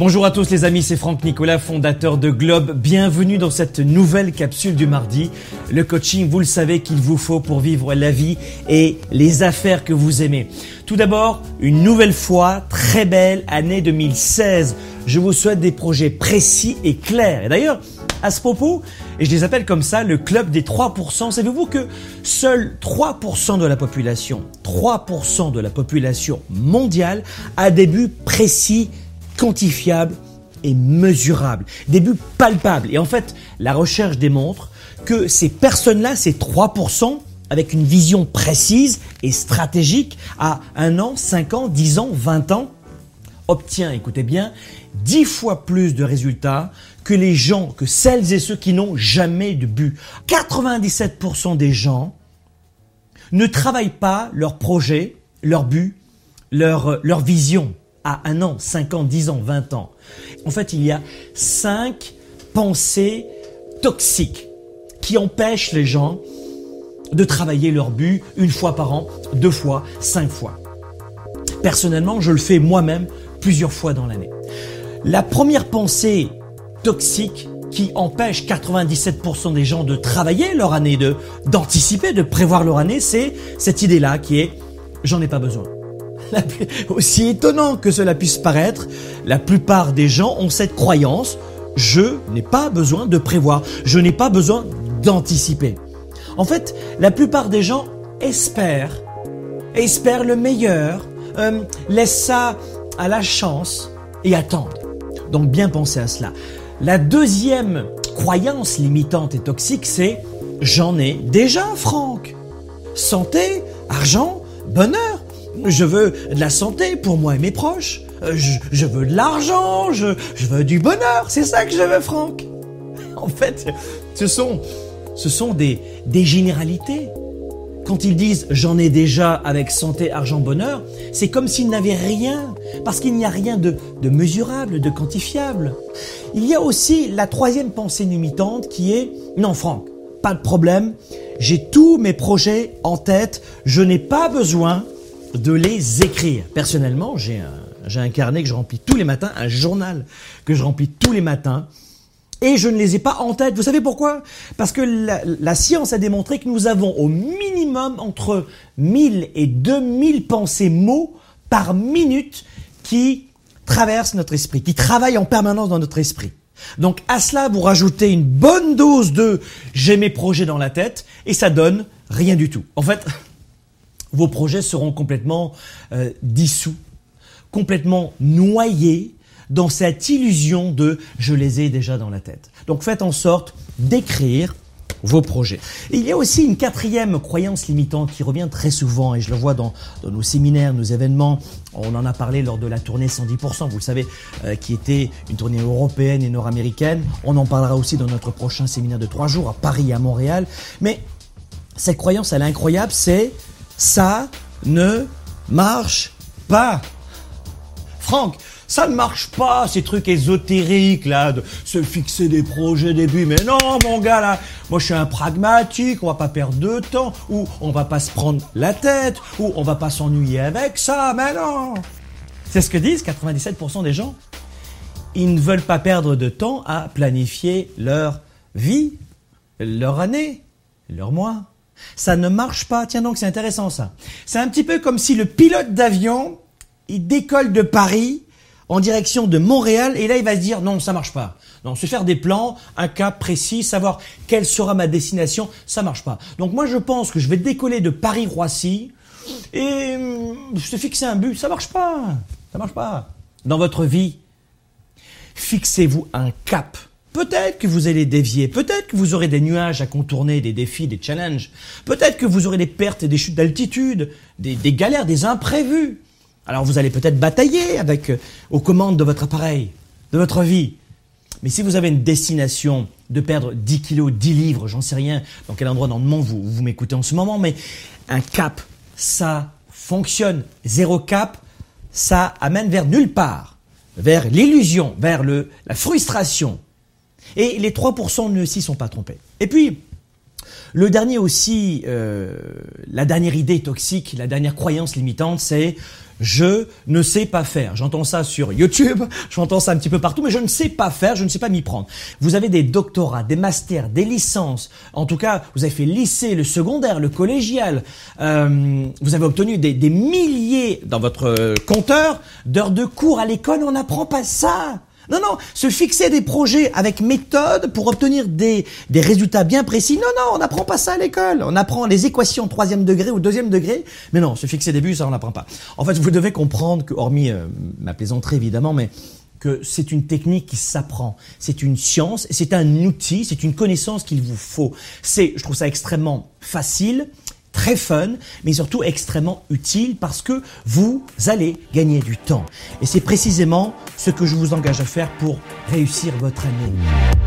Bonjour à tous les amis, c'est Franck Nicolas, fondateur de Globe. Bienvenue dans cette nouvelle capsule du mardi. Le coaching, vous le savez qu'il vous faut pour vivre la vie et les affaires que vous aimez. Tout d'abord, une nouvelle fois, très belle année 2016. Je vous souhaite des projets précis et clairs. Et d'ailleurs, à ce propos, et je les appelle comme ça le club des 3%. Savez-vous que seuls 3% de la population, 3% de la population mondiale a des buts précis quantifiable et mesurable, des buts palpables. Et en fait, la recherche démontre que ces personnes-là, ces 3%, avec une vision précise et stratégique à un an, 5 ans, 10 ans, 20 ans, obtient, écoutez bien, 10 fois plus de résultats que les gens, que celles et ceux qui n'ont jamais de but. 97% des gens ne travaillent pas leur projet, leur but, leur, leur vision à un an, 5 ans, 10 ans, 20 ans. En fait, il y a cinq pensées toxiques qui empêchent les gens de travailler leur but une fois par an, deux fois, cinq fois. Personnellement, je le fais moi-même plusieurs fois dans l'année. La première pensée toxique qui empêche 97% des gens de travailler leur année, de d'anticiper, de prévoir leur année, c'est cette idée-là qui est j'en ai pas besoin. aussi étonnant que cela puisse paraître, la plupart des gens ont cette croyance, je n'ai pas besoin de prévoir, je n'ai pas besoin d'anticiper. En fait, la plupart des gens espèrent, espèrent le meilleur, euh, laissent ça à la chance et attendent. Donc bien penser à cela. La deuxième croyance limitante et toxique, c'est j'en ai déjà, Franck. Santé, argent, bonheur. Je veux de la santé pour moi et mes proches. Euh, je, veux de l'argent, je, veux du bonheur. C'est ça que je veux, Franck. En fait, ce sont, ce sont des, des généralités. Quand ils disent j'en ai déjà avec santé, argent, bonheur, c'est comme s'ils n'avaient rien, parce qu'il n'y a rien de, de mesurable, de quantifiable. Il y a aussi la troisième pensée limitante qui est non, Franck, pas de problème, j'ai tous mes projets en tête, je n'ai pas besoin de les écrire. Personnellement, j'ai un, un carnet que je remplis tous les matins, un journal que je remplis tous les matins, et je ne les ai pas en tête. Vous savez pourquoi? Parce que la, la, science a démontré que nous avons au minimum entre 1000 et 2000 pensées mots par minute qui traversent notre esprit, qui travaillent en permanence dans notre esprit. Donc à cela, vous rajoutez une bonne dose de j'ai mes projets dans la tête et ça donne rien du tout. En fait, vos projets seront complètement euh, dissous, complètement noyés dans cette illusion de je les ai déjà dans la tête. Donc faites en sorte d'écrire vos projets. il y a aussi une quatrième croyance limitante qui revient très souvent, et je le vois dans, nos séminaires, nos événements. On en a parlé lors de la tournée 110%, vous le savez, euh, qui était une tournée européenne et nord-américaine. On en parlera aussi dans notre prochain séminaire de trois jours à Paris et à Montréal. Mais cette croyance, elle est incroyable, c'est ça ne marche pas. Franck, ça ne marche pas, ces trucs ésotériques là, de se fixer des projets début. Mais non, mon gars là, moi je suis un pragmatique, on va pas perdre de temps, ou on va pas se prendre la tête, ou on va pas s'ennuyer avec ça, mais non. C'est ce que disent 97% des gens. Ils ne veulent pas perdre de temps à planifier leur vie, leur année, leur mois. Ça ne marche pas. Tiens donc, c'est intéressant ça. C'est un petit peu comme si le pilote d'avion, il décolle de Paris en direction de Montréal et là il va se dire non, ça marche pas. Non, se faire des plans, un cap précis, savoir quelle sera ma destination, ça marche pas. Donc moi je pense que je vais décoller de Paris-Roissy et hum, se fixer un but, ça marche pas. Ça marche pas. Dans votre vie, fixez-vous un cap. Peut-être que vous allez dévier, peut-être que vous aurez des nuages à contourner, des défis, des challenges, peut-être que vous aurez des pertes et des chutes d'altitude, des, galères, des imprévus. Alors vous allez peut-être batailler avec euh, aux commandes de votre appareil, de votre vie. Mais si vous avez une destination de perdre 10 kilos, 10 livres, j'en sais rien dans quel endroit dans le monde vous, vous m'écoutez en ce moment, mais un cap, ça fonctionne. Zéro cap, ça amène vers nulle part, vers l'illusion, vers le, la frustration, et les 3% ne s'y sont pas trompés. Et puis, Le dernier aussi, euh, la dernière idée toxique, la dernière croyance limitante, c'est je ne sais pas faire. J'entends ça sur YouTube, j'entends ça un petit peu partout, mais je ne sais pas faire, je ne sais pas m'y prendre. Vous avez des doctorats, des masters, des licences. En tout cas, vous avez fait lycée, le secondaire, le collégial. Euh, vous avez obtenu des, des milliers dans votre euh, compteur d'heures de cours à l'école. On n'apprend pas ça. Non, non, se fixer des projets avec méthode pour obtenir des, des résultats bien précis. Non, non, on n'apprend pas ça à l'école. On apprend les équations troisième degré ou deuxième degré. Mais non, se fixer des buts, ça on n'apprend pas. En fait, vous devez comprendre que, hormis euh, ma plaisanterie évidemment, mais que c'est une technique qui s'apprend, c'est une science, c'est un outil, c'est une connaissance qu'il vous faut. C'est, je trouve ça extrêmement facile, très fun, mais surtout extrêmement utile parce que vous allez gagner du temps. Et c'est précisément ce que je vous engage à faire pour réussir votre année.